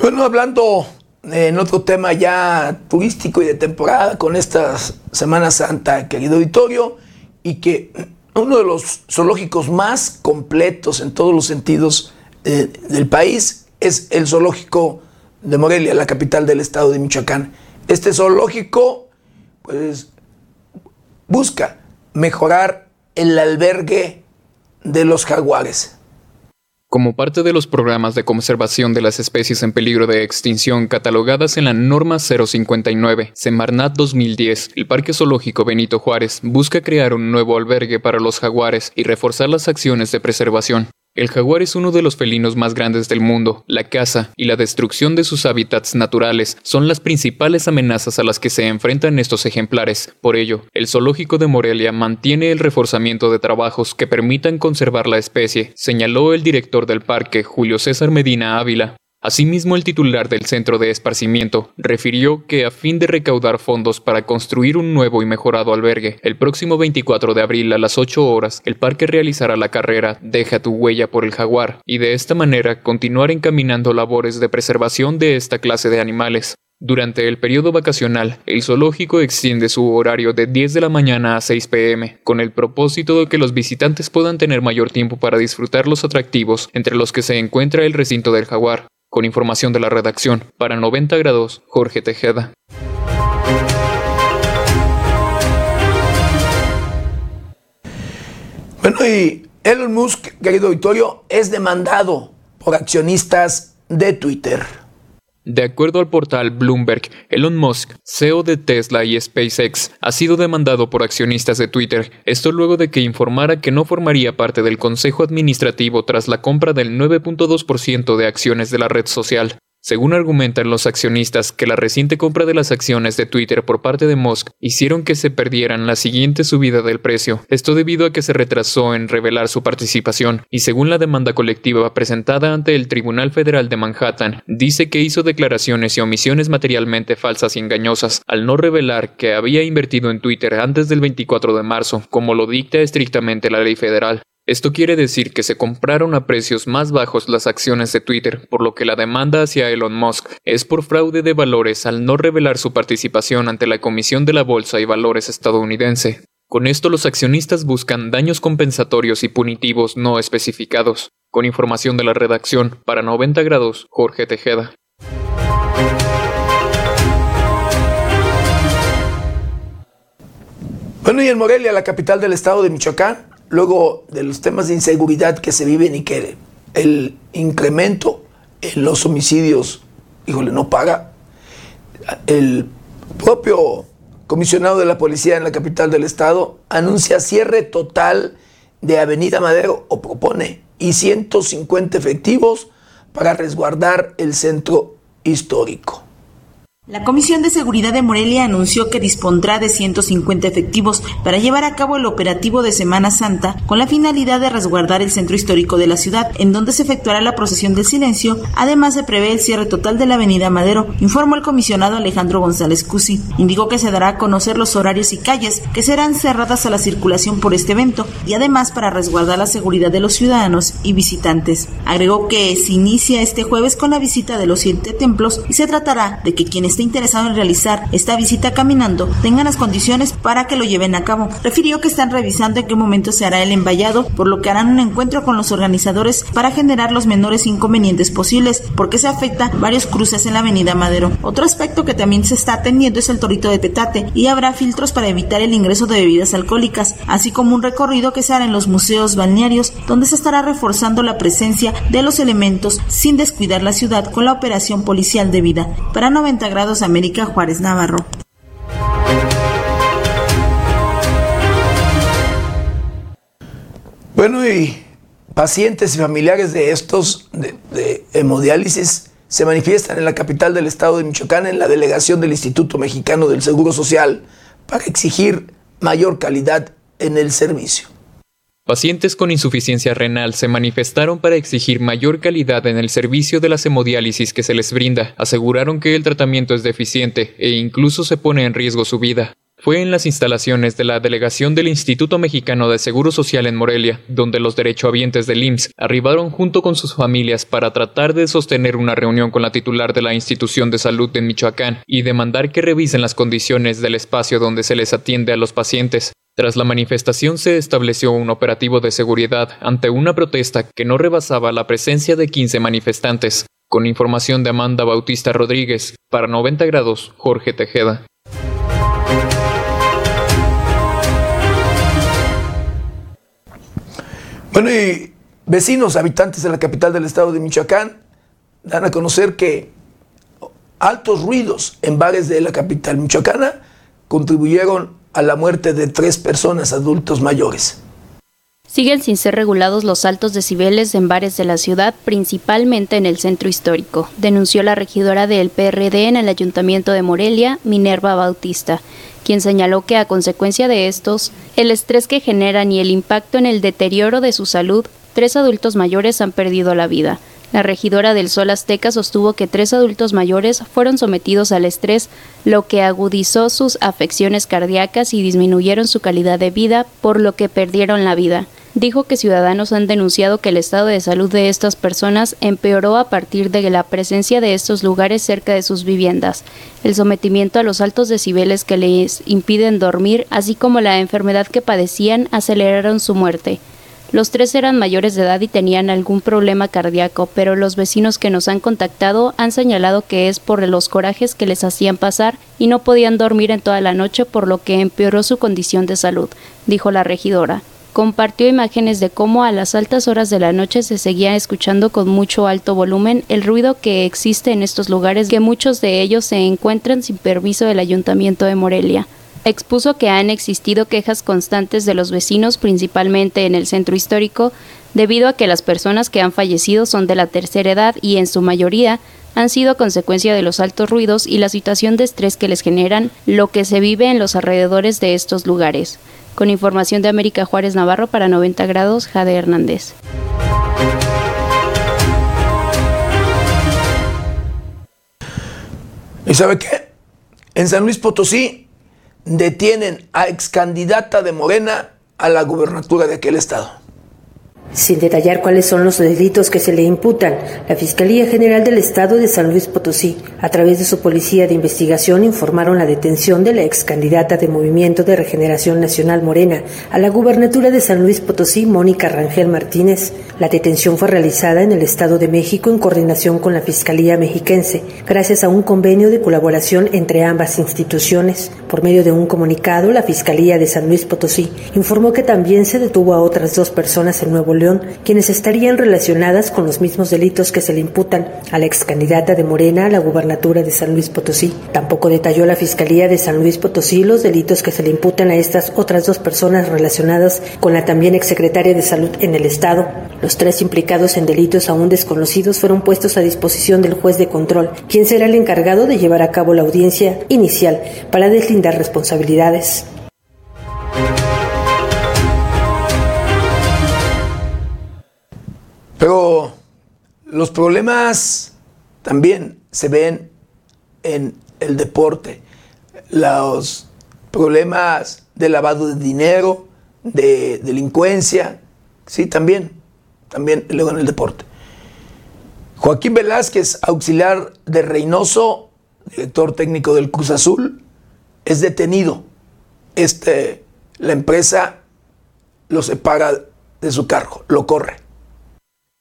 Bueno, hablando en otro tema ya turístico y de temporada con esta Semana Santa, querido auditorio, y que uno de los zoológicos más completos en todos los sentidos eh, del país es el zoológico de Morelia, la capital del estado de Michoacán. Este zoológico pues, busca mejorar el albergue de los jaguares. Como parte de los programas de conservación de las especies en peligro de extinción catalogadas en la norma 059, Semarnat 2010, el Parque Zoológico Benito Juárez busca crear un nuevo albergue para los jaguares y reforzar las acciones de preservación. El jaguar es uno de los felinos más grandes del mundo. La caza y la destrucción de sus hábitats naturales son las principales amenazas a las que se enfrentan estos ejemplares. Por ello, el zoológico de Morelia mantiene el reforzamiento de trabajos que permitan conservar la especie, señaló el director del parque, Julio César Medina Ávila. Asimismo, el titular del centro de esparcimiento refirió que a fin de recaudar fondos para construir un nuevo y mejorado albergue, el próximo 24 de abril a las 8 horas, el parque realizará la carrera Deja tu huella por el jaguar y de esta manera continuar encaminando labores de preservación de esta clase de animales. Durante el periodo vacacional, el zoológico extiende su horario de 10 de la mañana a 6 pm, con el propósito de que los visitantes puedan tener mayor tiempo para disfrutar los atractivos, entre los que se encuentra el recinto del jaguar. Con información de la redacción, para 90 grados, Jorge Tejeda. Bueno, y Elon Musk, querido Victorio, es demandado por accionistas de Twitter. De acuerdo al portal Bloomberg, Elon Musk, CEO de Tesla y SpaceX, ha sido demandado por accionistas de Twitter, esto luego de que informara que no formaría parte del consejo administrativo tras la compra del 9.2% de acciones de la red social. Según argumentan los accionistas que la reciente compra de las acciones de Twitter por parte de Musk hicieron que se perdieran la siguiente subida del precio, esto debido a que se retrasó en revelar su participación, y según la demanda colectiva presentada ante el Tribunal Federal de Manhattan, dice que hizo declaraciones y omisiones materialmente falsas y engañosas al no revelar que había invertido en Twitter antes del 24 de marzo, como lo dicta estrictamente la ley federal. Esto quiere decir que se compraron a precios más bajos las acciones de Twitter, por lo que la demanda hacia Elon Musk es por fraude de valores al no revelar su participación ante la Comisión de la Bolsa y Valores estadounidense. Con esto los accionistas buscan daños compensatorios y punitivos no especificados. Con información de la redacción, para 90 grados, Jorge Tejeda. Bueno, y en Morelia, la capital del estado de Michoacán, luego de los temas de inseguridad que se viven y que el incremento en los homicidios, híjole, no paga, el propio comisionado de la policía en la capital del estado anuncia cierre total de Avenida Madero o propone y 150 efectivos para resguardar el centro histórico. La Comisión de Seguridad de Morelia anunció que dispondrá de 150 efectivos para llevar a cabo el operativo de Semana Santa con la finalidad de resguardar el centro histórico de la ciudad, en donde se efectuará la procesión del silencio. Además, se prevé el cierre total de la avenida Madero, informó el comisionado Alejandro González Cusi. Indicó que se dará a conocer los horarios y calles que serán cerradas a la circulación por este evento y además para resguardar la seguridad de los ciudadanos y visitantes. Agregó que se inicia este jueves con la visita de los siete templos y se tratará de que quienes esté interesado en realizar esta visita caminando tengan las condiciones para que lo lleven a cabo. Refirió que están revisando en qué momento se hará el envallado, por lo que harán un encuentro con los organizadores para generar los menores inconvenientes posibles, porque se afecta varios cruces en la avenida Madero. Otro aspecto que también se está atendiendo es el torito de petate y habrá filtros para evitar el ingreso de bebidas alcohólicas, así como un recorrido que se hará en los museos balnearios, donde se estará reforzando la presencia de los elementos sin descuidar la ciudad con la operación policial debida. Para 90 grados América Juárez Navarro. Bueno, y pacientes y familiares de estos de, hemodiálisis se manifiestan en la capital del estado de Michoacán, en la delegación del Instituto Mexicano del Seguro Social, para exigir mayor calidad en el servicio. Pacientes con insuficiencia renal se manifestaron para exigir mayor calidad en el servicio de la hemodiálisis que se les brinda. Aseguraron que el tratamiento es deficiente e incluso se pone en riesgo su vida. Fue en las instalaciones de la delegación del Instituto Mexicano de Seguro Social en Morelia, donde los derechohabientes del IMSS arribaron junto con sus familias para tratar de sostener una reunión con la titular de la institución de salud en Michoacán y demandar que revisen las condiciones del espacio donde se les atiende a los pacientes. Tras la manifestación se estableció un operativo de seguridad ante una protesta que no rebasaba la presencia de 15 manifestantes. Con información de Amanda Bautista Rodríguez, para 90 grados, Jorge Tejeda. Bueno, y Vecinos, habitantes de la capital del estado de Michoacán, dan a conocer que altos ruidos en bares de la capital michoacana contribuyeron a la muerte de tres personas adultos mayores. Siguen sin ser regulados los altos decibeles en bares de la ciudad, principalmente en el centro histórico, denunció la regidora del PRD en el Ayuntamiento de Morelia, Minerva Bautista, quien señaló que a consecuencia de estos, el estrés que generan y el impacto en el deterioro de su salud, tres adultos mayores han perdido la vida. La regidora del Sol Azteca sostuvo que tres adultos mayores fueron sometidos al estrés, lo que agudizó sus afecciones cardíacas y disminuyeron su calidad de vida, por lo que perdieron la vida. Dijo que ciudadanos han denunciado que el estado de salud de estas personas empeoró a partir de la presencia de estos lugares cerca de sus viviendas, el sometimiento a los altos decibeles que les impiden dormir, así como la enfermedad que padecían, aceleraron su muerte. Los tres eran mayores de edad y tenían algún problema cardíaco, pero los vecinos que nos han contactado han señalado que es por los corajes que les hacían pasar y no podían dormir en toda la noche por lo que empeoró su condición de salud, dijo la regidora. Compartió imágenes de cómo a las altas horas de la noche se seguía escuchando con mucho alto volumen el ruido que existe en estos lugares que muchos de ellos se encuentran sin permiso del Ayuntamiento de Morelia expuso que han existido quejas constantes de los vecinos, principalmente en el centro histórico, debido a que las personas que han fallecido son de la tercera edad y en su mayoría han sido consecuencia de los altos ruidos y la situación de estrés que les generan lo que se vive en los alrededores de estos lugares. Con información de América Juárez Navarro para 90 grados, Jade Hernández. ¿Y sabe qué? En San Luis Potosí detienen a ex candidata de Morena a la gubernatura de aquel estado. Sin detallar cuáles son los delitos que se le imputan, la Fiscalía General del Estado de San Luis Potosí, a través de su policía de investigación, informaron la detención de la ex candidata de Movimiento de Regeneración Nacional Morena a la gubernatura de San Luis Potosí, Mónica Rangel Martínez. La detención fue realizada en el Estado de México en coordinación con la Fiscalía Mexiquense, gracias a un convenio de colaboración entre ambas instituciones. Por medio de un comunicado, la Fiscalía de San Luis Potosí informó que también se detuvo a otras dos personas en Nuevo León, quienes estarían relacionadas con los mismos delitos que se le imputan a la ex candidata de Morena a la gubernatura de San Luis Potosí. Tampoco detalló la Fiscalía de San Luis Potosí los delitos que se le imputan a estas otras dos personas relacionadas con la también exsecretaria de Salud en el Estado. Los tres implicados en delitos aún desconocidos fueron puestos a disposición del juez de control, quien será el encargado de llevar a cabo la audiencia inicial para deslindar responsabilidades. Pero los problemas también se ven en el deporte. Los problemas de lavado de dinero, de delincuencia, sí, también también luego en el deporte. Joaquín Velázquez, auxiliar de Reynoso, director técnico del Cruz Azul, es detenido. Este, la empresa lo separa de su cargo, lo corre.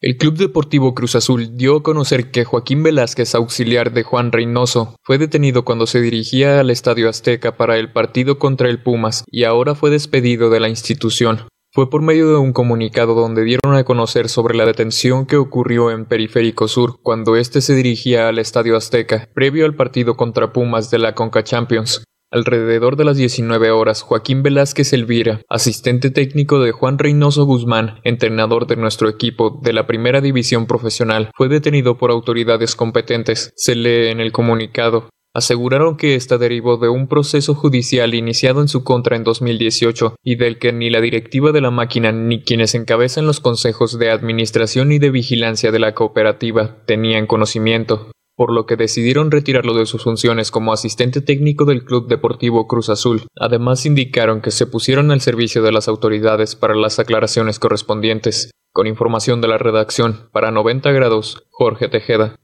El Club Deportivo Cruz Azul dio a conocer que Joaquín Velázquez, auxiliar de Juan Reynoso, fue detenido cuando se dirigía al Estadio Azteca para el partido contra el Pumas y ahora fue despedido de la institución. Fue por medio de un comunicado donde dieron a conocer sobre la detención que ocurrió en Periférico Sur cuando éste se dirigía al Estadio Azteca, previo al partido contra Pumas de la Conca Champions. Alrededor de las 19 horas, Joaquín Velázquez Elvira, asistente técnico de Juan Reynoso Guzmán, entrenador de nuestro equipo de la Primera División Profesional, fue detenido por autoridades competentes. Se lee en el comunicado aseguraron que esta derivó de un proceso judicial iniciado en su contra en 2018 y del que ni la directiva de la máquina ni quienes encabezan los consejos de administración y de vigilancia de la cooperativa tenían conocimiento, por lo que decidieron retirarlo de sus funciones como asistente técnico del Club Deportivo Cruz Azul. Además indicaron que se pusieron al servicio de las autoridades para las aclaraciones correspondientes. Con información de la redacción, para 90 grados, Jorge Tejeda.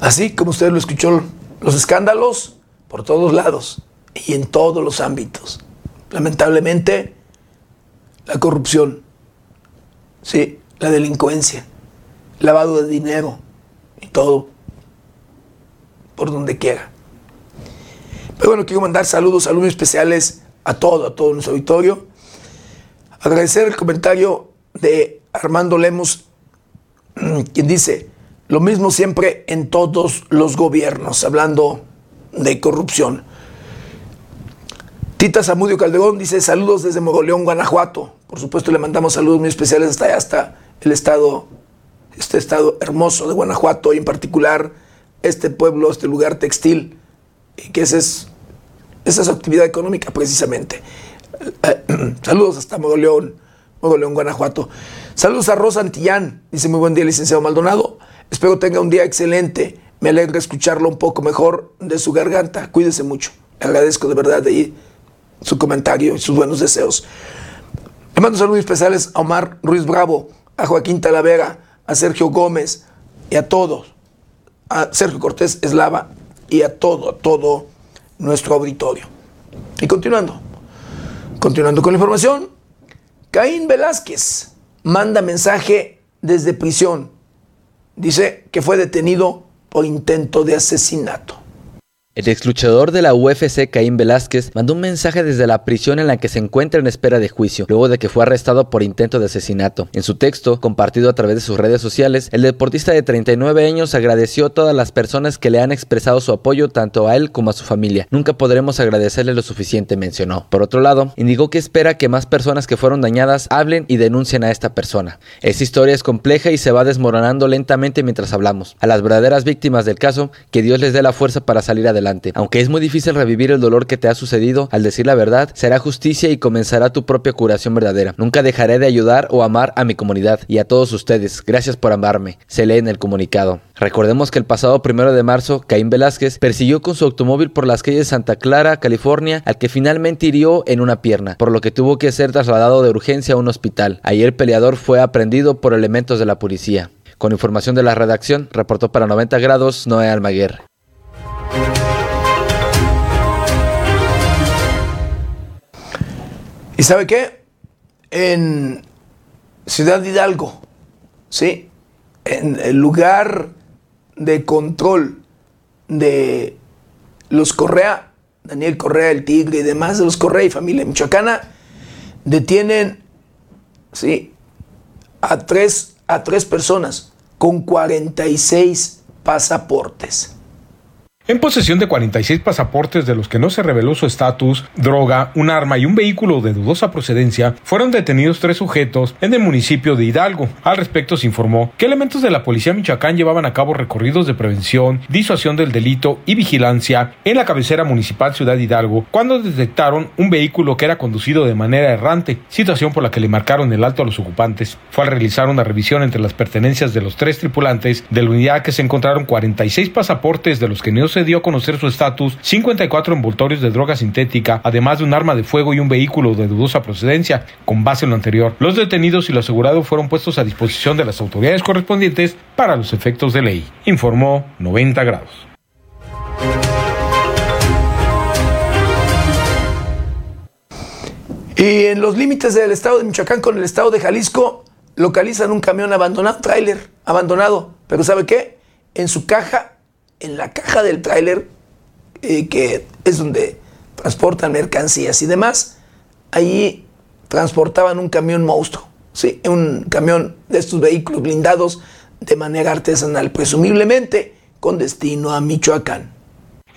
Así como usted lo escuchó, los escándalos por todos lados y en todos los ámbitos. Lamentablemente, la corrupción, sí, la delincuencia, lavado de dinero y todo, por donde quiera. Pero bueno, quiero mandar saludos, saludos especiales a todo, a todo nuestro auditorio. Agradecer el comentario de Armando Lemos, quien dice, lo mismo siempre en todos los gobiernos, hablando de corrupción. Tita Zamudio Calderón dice saludos desde Moroleón, Guanajuato. Por supuesto le mandamos saludos muy especiales hasta allá, hasta el estado, este estado hermoso de Guanajuato y en particular este pueblo, este lugar textil, que ese es, esa es su actividad económica precisamente. Eh, saludos hasta Moroleón, Moroleón, Guanajuato. Saludos a Rosa Antillán, dice muy buen día licenciado Maldonado. Espero tenga un día excelente. Me alegra escucharlo un poco mejor de su garganta. Cuídese mucho. Le agradezco de verdad de ahí su comentario y sus buenos deseos. Le mando saludos especiales a Omar Ruiz Bravo, a Joaquín Talavera, a Sergio Gómez y a todos, a Sergio Cortés Eslava y a todo, a todo nuestro auditorio. Y continuando, continuando con la información, Caín Velázquez manda mensaje desde prisión. Dice que fue detenido por intento de asesinato. El exluchador de la UFC, Caín Velázquez, mandó un mensaje desde la prisión en la que se encuentra en espera de juicio, luego de que fue arrestado por intento de asesinato. En su texto, compartido a través de sus redes sociales, el deportista de 39 años agradeció a todas las personas que le han expresado su apoyo tanto a él como a su familia. Nunca podremos agradecerle lo suficiente, mencionó. Por otro lado, indicó que espera que más personas que fueron dañadas hablen y denuncien a esta persona. Esta historia es compleja y se va desmoronando lentamente mientras hablamos. A las verdaderas víctimas del caso, que Dios les dé la fuerza para salir adelante. Aunque es muy difícil revivir el dolor que te ha sucedido, al decir la verdad, será justicia y comenzará tu propia curación verdadera. Nunca dejaré de ayudar o amar a mi comunidad y a todos ustedes. Gracias por amarme. Se lee en el comunicado. Recordemos que el pasado primero de marzo, Caín Velázquez persiguió con su automóvil por las calles de Santa Clara, California, al que finalmente hirió en una pierna, por lo que tuvo que ser trasladado de urgencia a un hospital. Ayer el peleador fue aprendido por elementos de la policía. Con información de la redacción, reportó para 90 grados Noé Almaguer. ¿Y sabe qué? En Ciudad Hidalgo, ¿sí? En el lugar de control de los Correa, Daniel Correa, el Tigre y demás de los Correa y familia michoacana, detienen, ¿sí? A tres, a tres personas con 46 pasaportes en posesión de 46 pasaportes de los que no se reveló su estatus, droga, un arma y un vehículo de dudosa procedencia, fueron detenidos tres sujetos en el municipio de Hidalgo. Al respecto se informó que elementos de la policía Michoacán llevaban a cabo recorridos de prevención, disuasión del delito y vigilancia en la cabecera municipal Ciudad Hidalgo cuando detectaron un vehículo que era conducido de manera errante, situación por la que le marcaron el alto a los ocupantes. Fue al realizar una revisión entre las pertenencias de los tres tripulantes de la unidad que se encontraron 46 pasaportes de los que no se dio a conocer su estatus 54 envoltorios de droga sintética, además de un arma de fuego y un vehículo de dudosa procedencia. Con base en lo anterior, los detenidos y lo asegurado fueron puestos a disposición de las autoridades correspondientes para los efectos de ley, informó 90 grados. Y en los límites del estado de Michoacán con el estado de Jalisco, localizan un camión abandonado, tráiler abandonado. Pero ¿sabe qué? En su caja en la caja del tráiler, eh, que es donde transportan mercancías y demás, ahí transportaban un camión monstruo, ¿sí? un camión de estos vehículos blindados de manera artesanal, presumiblemente con destino a Michoacán.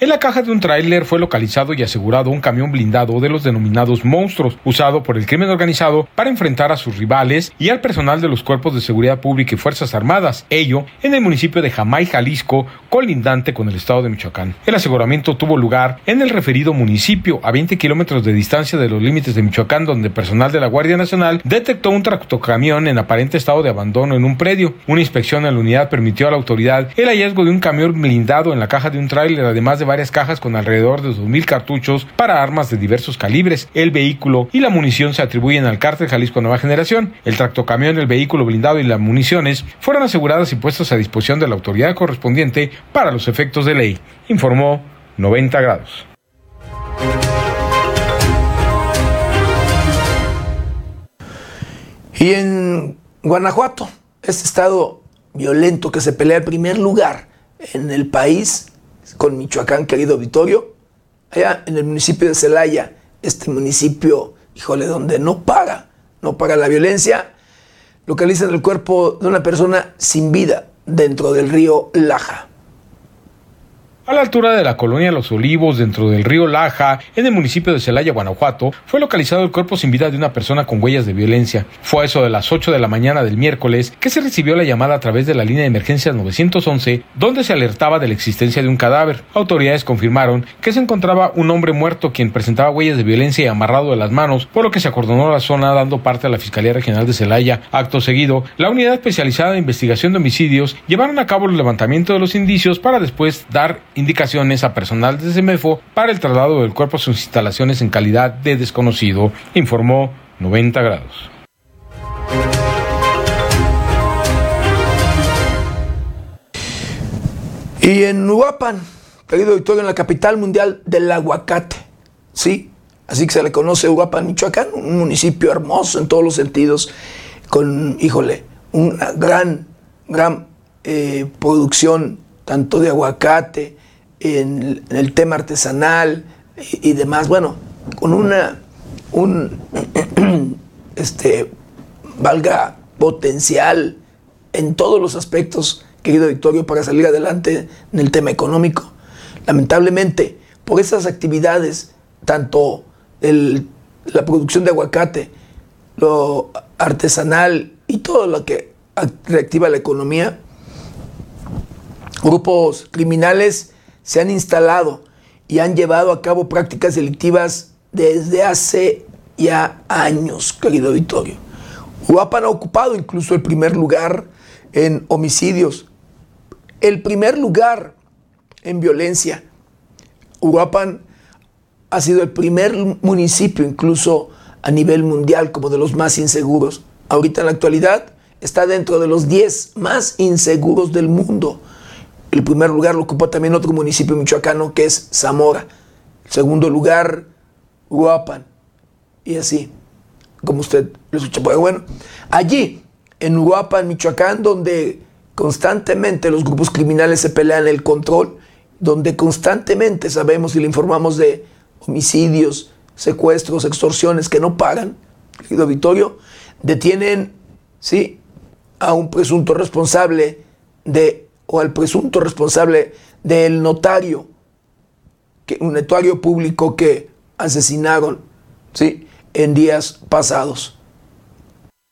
En la caja de un tráiler fue localizado y asegurado un camión blindado de los denominados monstruos, usado por el crimen organizado para enfrentar a sus rivales y al personal de los cuerpos de seguridad pública y fuerzas armadas, ello en el municipio de Jamay, Jalisco, colindante con el estado de Michoacán. El aseguramiento tuvo lugar en el referido municipio, a 20 kilómetros de distancia de los límites de Michoacán, donde personal de la Guardia Nacional detectó un tractocamión en aparente estado de abandono en un predio. Una inspección en la unidad permitió a la autoridad el hallazgo de un camión blindado en la caja de un tráiler, además de varias cajas con alrededor de 2.000 cartuchos para armas de diversos calibres. El vehículo y la munición se atribuyen al cártel Jalisco Nueva Generación. El tractocamión, el vehículo blindado y las municiones fueron aseguradas y puestas a disposición de la autoridad correspondiente para los efectos de ley, informó 90 grados. Y en Guanajuato, este estado violento que se pelea el primer lugar en el país con Michoacán, querido auditorio, allá en el municipio de Celaya, este municipio, híjole, donde no paga, no paga la violencia, localizan el cuerpo de una persona sin vida dentro del río Laja. A la altura de la colonia Los Olivos, dentro del río Laja, en el municipio de Celaya, Guanajuato, fue localizado el cuerpo sin vida de una persona con huellas de violencia. Fue a eso de las 8 de la mañana del miércoles que se recibió la llamada a través de la línea de emergencias 911, donde se alertaba de la existencia de un cadáver. Autoridades confirmaron que se encontraba un hombre muerto quien presentaba huellas de violencia y amarrado de las manos, por lo que se acordonó la zona dando parte a la Fiscalía Regional de Celaya. Acto seguido, la unidad especializada de investigación de homicidios llevaron a cabo el levantamiento de los indicios para después dar indicaciones a personal de CEMEFO para el traslado del cuerpo a sus instalaciones en calidad de desconocido, informó 90 grados. Y en Uruapan, querido Victorio, en la capital mundial del aguacate, ¿sí? Así que se le conoce Uruapan, Michoacán, un municipio hermoso en todos los sentidos, con, híjole, una gran, gran eh, producción tanto de aguacate, en, el tema artesanal y, demás, bueno, con una, un, este, valga potencial en todos los aspectos, querido Victorio, para salir adelante en el tema económico. Lamentablemente, por esas actividades, tanto el, la producción de aguacate, lo artesanal y todo lo que reactiva la economía, grupos criminales se han instalado y han llevado a cabo prácticas delictivas desde hace ya años, querido Vittorio. Uruapan ha ocupado incluso el primer lugar en homicidios, el primer lugar en violencia. Uruapan ha sido el primer municipio incluso a nivel mundial como de los más inseguros. Ahorita en la actualidad está dentro de los 10 más inseguros del mundo. El primer lugar lo ocupó también otro municipio michoacano que es Zamora. El segundo lugar, Uruapan. Y así, como usted lo escucha. Pues bueno, allí, en Uruapan, Michoacán, donde constantemente los grupos criminales se pelean el control, donde constantemente sabemos y le informamos de homicidios, secuestros, extorsiones que no pagan, querido Vittorio, detienen, sí, a un presunto responsable de o al presunto responsable del notario, que, un notario público que asesinaron ¿sí? en días pasados.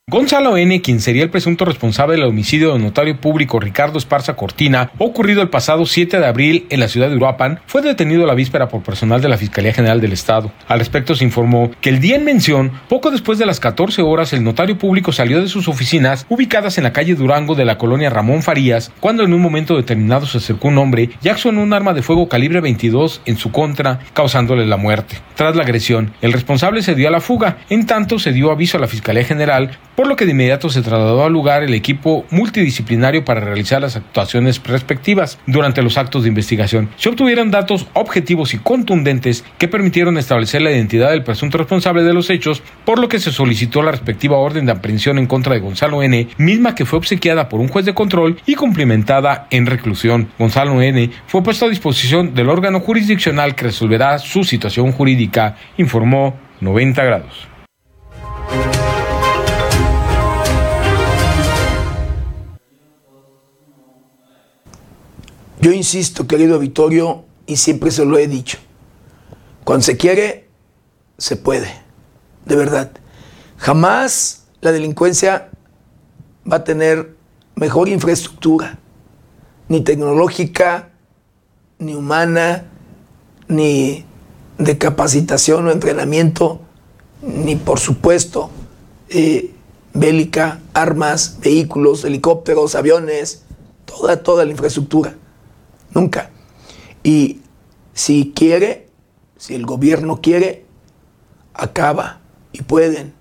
Gonzalo N., quien sería el presunto responsable del homicidio del notario público Ricardo Esparza Cortina, ocurrido el pasado 7 de abril en la ciudad de Uruapan, fue detenido la víspera por personal de la Fiscalía General del Estado. Al respecto se informó que el día en mención, poco después de las 14 horas, el notario público salió de sus oficinas ubicadas en la calle Durango de la colonia Ramón Farías, cuando en un momento determinado se acercó un hombre y accionó un arma de fuego calibre 22 en su contra, causándole la muerte. Tras la agresión, el responsable se dio a la fuga, en tanto se dio aviso a la Fiscalía General por lo que de inmediato se trasladó al lugar el equipo multidisciplinario para realizar las actuaciones respectivas. Durante los actos de investigación se obtuvieron datos objetivos y contundentes que permitieron establecer la identidad del presunto responsable de los hechos, por lo que se solicitó la respectiva orden de aprehensión en contra de Gonzalo N., misma que fue obsequiada por un juez de control y cumplimentada en reclusión. Gonzalo N. fue puesto a disposición del órgano jurisdiccional que resolverá su situación jurídica, informó 90 grados. Yo insisto, querido Vittorio, y siempre se lo he dicho, cuando se quiere, se puede, de verdad. Jamás la delincuencia va a tener mejor infraestructura, ni tecnológica, ni humana, ni de capacitación o entrenamiento, ni por supuesto eh, bélica, armas, vehículos, helicópteros, aviones, toda, toda la infraestructura. Nunca. Y si quiere, si el gobierno quiere, acaba. Y pueden.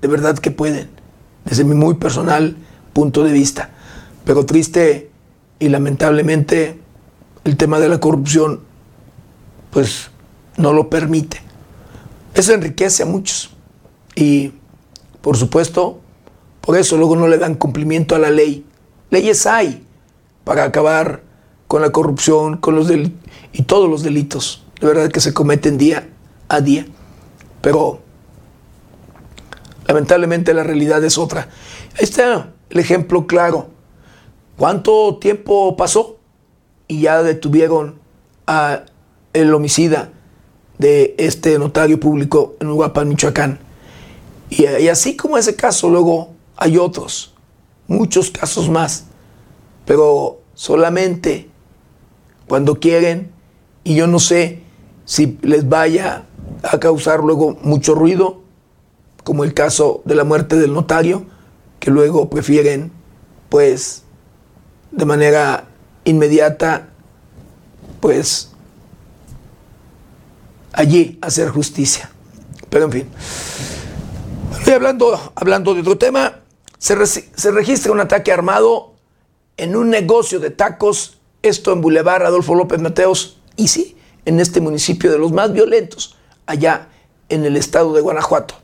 De verdad que pueden. Desde mi muy personal punto de vista. Pero triste y lamentablemente el tema de la corrupción, pues no lo permite. Eso enriquece a muchos. Y por supuesto, por eso luego no le dan cumplimiento a la ley. Leyes hay para acabar con la corrupción, con los y todos los delitos, de verdad que se cometen día a día. Pero lamentablemente la realidad es otra. Ahí está el ejemplo claro. ¿Cuánto tiempo pasó? Y ya detuvieron a el homicida de este notario público en Uruapan, Michoacán. Y así como ese caso, luego hay otros, muchos casos más. Pero solamente cuando quieren, y yo no sé si les vaya a causar luego mucho ruido, como el caso de la muerte del notario, que luego prefieren, pues, de manera inmediata, pues, allí hacer justicia. Pero en fin. Y hablando, hablando de otro tema, se, se registra un ataque armado en un negocio de tacos, esto en Boulevard Adolfo López Mateos, y sí, en este municipio de los más violentos, allá en el estado de Guanajuato.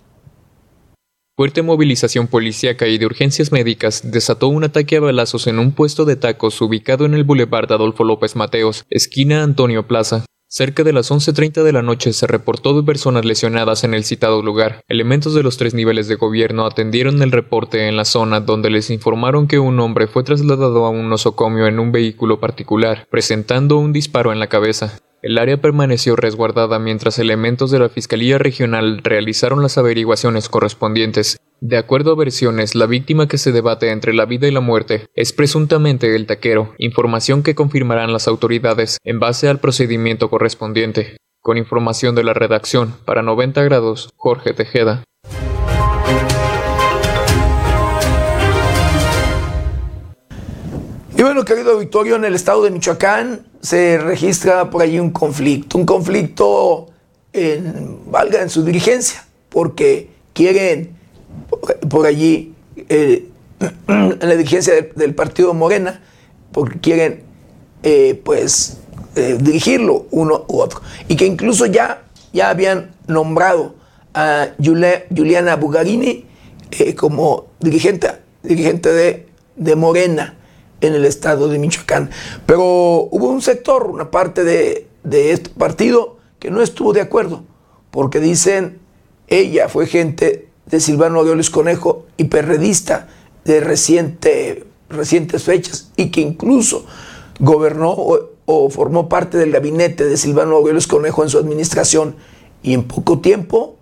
Fuerte movilización policíaca y de urgencias médicas desató un ataque a balazos en un puesto de tacos ubicado en el Boulevard Adolfo López Mateos, esquina Antonio Plaza. Cerca de las 11.30 de la noche se reportó de personas lesionadas en el citado lugar. Elementos de los tres niveles de gobierno atendieron el reporte en la zona donde les informaron que un hombre fue trasladado a un nosocomio en un vehículo particular, presentando un disparo en la cabeza. El área permaneció resguardada mientras elementos de la Fiscalía Regional realizaron las averiguaciones correspondientes. De acuerdo a versiones, la víctima que se debate entre la vida y la muerte es presuntamente el taquero, información que confirmarán las autoridades en base al procedimiento correspondiente. Con información de la redacción, para 90 grados, Jorge Tejeda. Y bueno, querido Victorio, en el estado de Michoacán se registra por allí un conflicto, un conflicto en, valga en su dirigencia, porque quieren por allí eh, en la dirigencia del, partido Morena, porque quieren eh, pues eh, dirigirlo uno u otro. Y que incluso ya, ya habían nombrado a Juliana Bugarini como dirigente, dirigente de, de Morena en el estado de Michoacán. Pero hubo un sector, una parte de, este partido que no estuvo de acuerdo, porque dicen, ella fue gente de Silvano Aureoles Conejo y perredista de reciente, recientes fechas y que incluso gobernó o, formó parte del gabinete de Silvano Aureoles Conejo en su administración y en poco tiempo,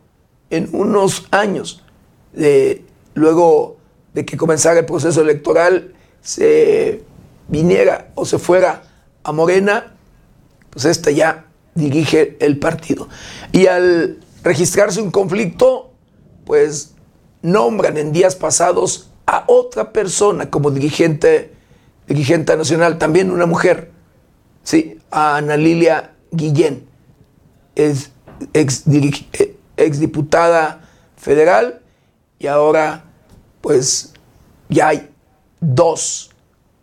en unos años, luego de que comenzara el proceso electoral, se viniera o se fuera a Morena, pues esta ya dirige el partido. Y al registrarse un conflicto, pues nombran en días pasados a otra persona como dirigente, dirigente nacional, también una mujer, sí, a Ana Lilia Guillén, es ex, eh, ex diputada federal y ahora pues ya hay dos,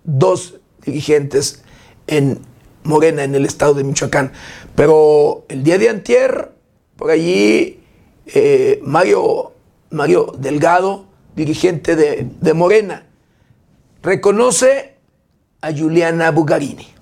dos dirigentes en Morena, en el estado de Michoacán. Pero el día de antier, por allí, eh, Mario, Mario Delgado, dirigente de, de Morena, reconoce a Juliana Bugarini.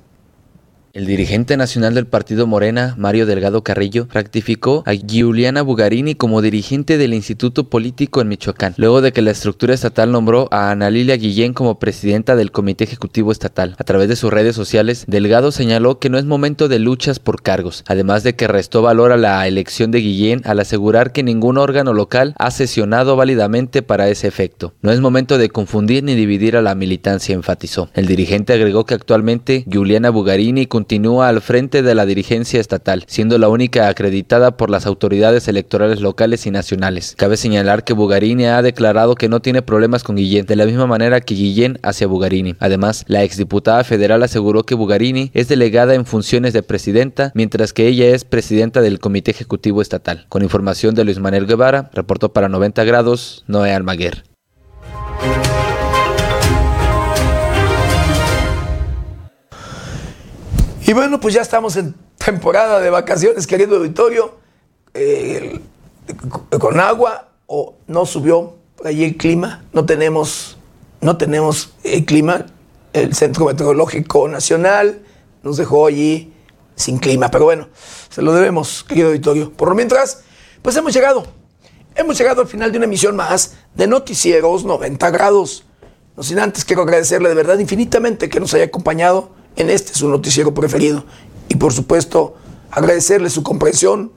El dirigente nacional del partido Morena, Mario Delgado Carrillo, ratificó a Giuliana Bugarini como dirigente del Instituto Político en Michoacán, luego de que la estructura estatal nombró a Ana Lilia Guillén como presidenta del Comité Ejecutivo Estatal. A través de sus redes sociales, Delgado señaló que no es momento de luchas por cargos, además de que restó valor a la elección de Guillén al asegurar que ningún órgano local ha sesionado válidamente para ese efecto. No es momento de confundir ni dividir a la militancia, enfatizó. El dirigente agregó que actualmente Giuliana Bugarini continúa al frente de la dirigencia estatal, siendo la única acreditada por las autoridades electorales locales y nacionales. Cabe señalar que Bugarini ha declarado que no tiene problemas con Guillén, de la misma manera que Guillén hacia Bugarini. Además, la exdiputada federal aseguró que Bugarini es delegada en funciones de presidenta, mientras que ella es presidenta del Comité Ejecutivo Estatal. Con información de Luis Manuel Guevara, reportó para 90 grados Noé Almaguer. Y bueno, pues ya estamos en temporada de vacaciones, querido auditorio, eh, con agua o no subió allí el clima, no tenemos, no tenemos el clima, el Centro Meteorológico Nacional nos dejó allí sin clima, pero bueno, se lo debemos, querido auditorio. Por lo mientras, Pues hemos llegado. Hemos llegado al final de una emisión más de Noticieros 90 grados. No sin antes quiero agradecerle de verdad infinitamente que nos haya acompañado en este su noticiero preferido. Y por supuesto, agradecerle su comprensión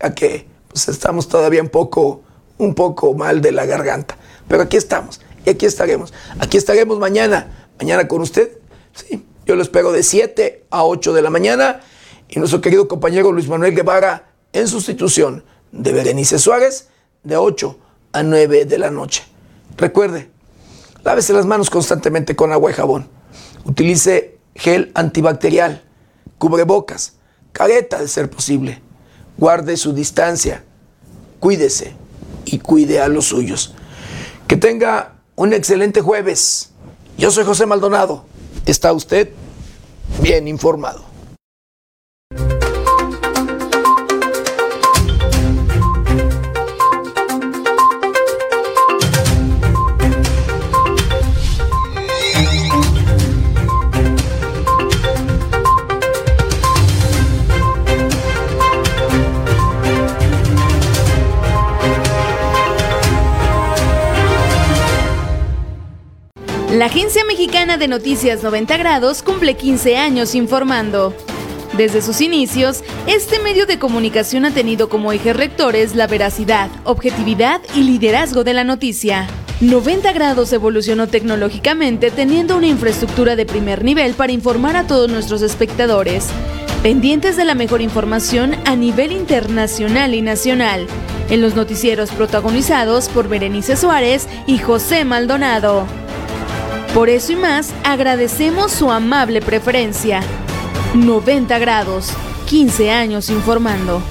a que pues, estamos todavía un poco, un poco mal de la garganta. Pero aquí estamos y aquí estaremos. Aquí estaremos mañana. Mañana con usted. Sí, yo lo espero de 7 a 8 de la mañana. Y nuestro querido compañero Luis Manuel Guevara en sustitución de Berenice Suárez de 8 a 9 de la noche. Recuerde, lávese las manos constantemente con agua y jabón. Utilice gel antibacterial, cubrebocas, careta de ser posible. Guarde su distancia, cuídese y cuide a los suyos. Que tenga un excelente jueves. Yo soy José Maldonado. ¿Está usted bien informado? La Agencia Mexicana de Noticias 90 Grados cumple 15 años informando. Desde sus inicios, este medio de comunicación ha tenido como ejes rectores la veracidad, objetividad y liderazgo de la noticia. 90 grados evolucionó tecnológicamente teniendo una infraestructura de primer nivel para informar a todos nuestros espectadores, pendientes de la mejor información a nivel internacional y nacional, en los noticieros protagonizados por Berenice Suárez y José Maldonado. Por eso y más, agradecemos su amable preferencia. 90 grados, 15 años informando.